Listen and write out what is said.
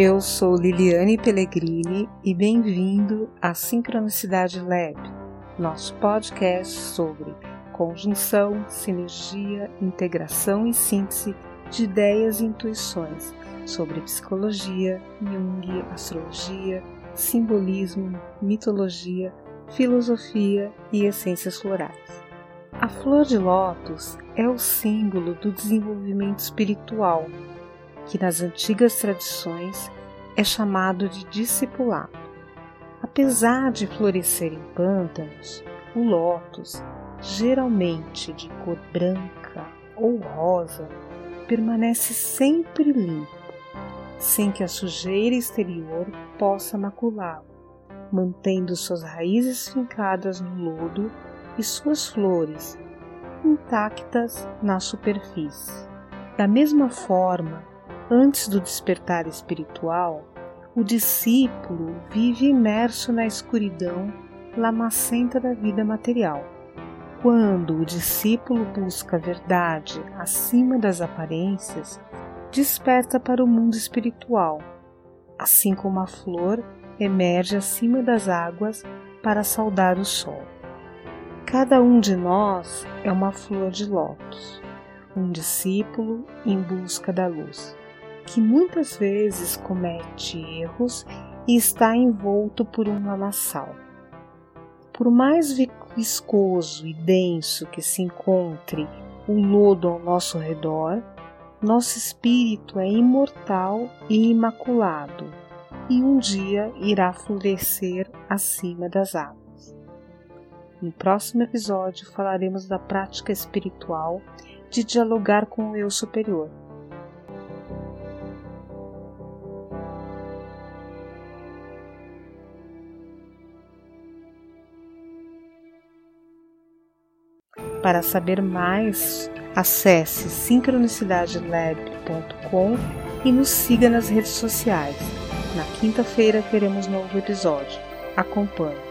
Eu sou Liliane Pellegrini e bem-vindo à Sincronicidade Lab, nosso podcast sobre conjunção, sinergia, integração e síntese de ideias e intuições sobre psicologia, Jung, astrologia, simbolismo, mitologia, filosofia e essências florais. A flor de lótus é o símbolo do desenvolvimento espiritual, que nas antigas tradições é chamado de discipulado. Apesar de florescer em pântanos, o lótus, geralmente de cor branca ou rosa, permanece sempre limpo sem que a sujeira exterior possa maculá-lo, mantendo suas raízes fincadas no lodo e suas flores intactas na superfície. Da mesma forma, antes do despertar espiritual, o discípulo vive imerso na escuridão lamacenta da vida material. Quando o discípulo busca a verdade acima das aparências, desperta para o mundo espiritual, assim como a flor emerge acima das águas para saudar o sol. Cada um de nós é uma flor de lótus, um discípulo em busca da luz, que muitas vezes comete erros e está envolto por um lamaçal. Por mais viscoso e denso que se encontre o lodo ao nosso redor, nosso espírito é imortal e imaculado e um dia irá florescer acima das águas. No próximo episódio falaremos da prática espiritual de dialogar com o eu superior. Para saber mais Acesse sincronicidadelab.com e nos siga nas redes sociais. Na quinta-feira teremos novo episódio. Acompanhe.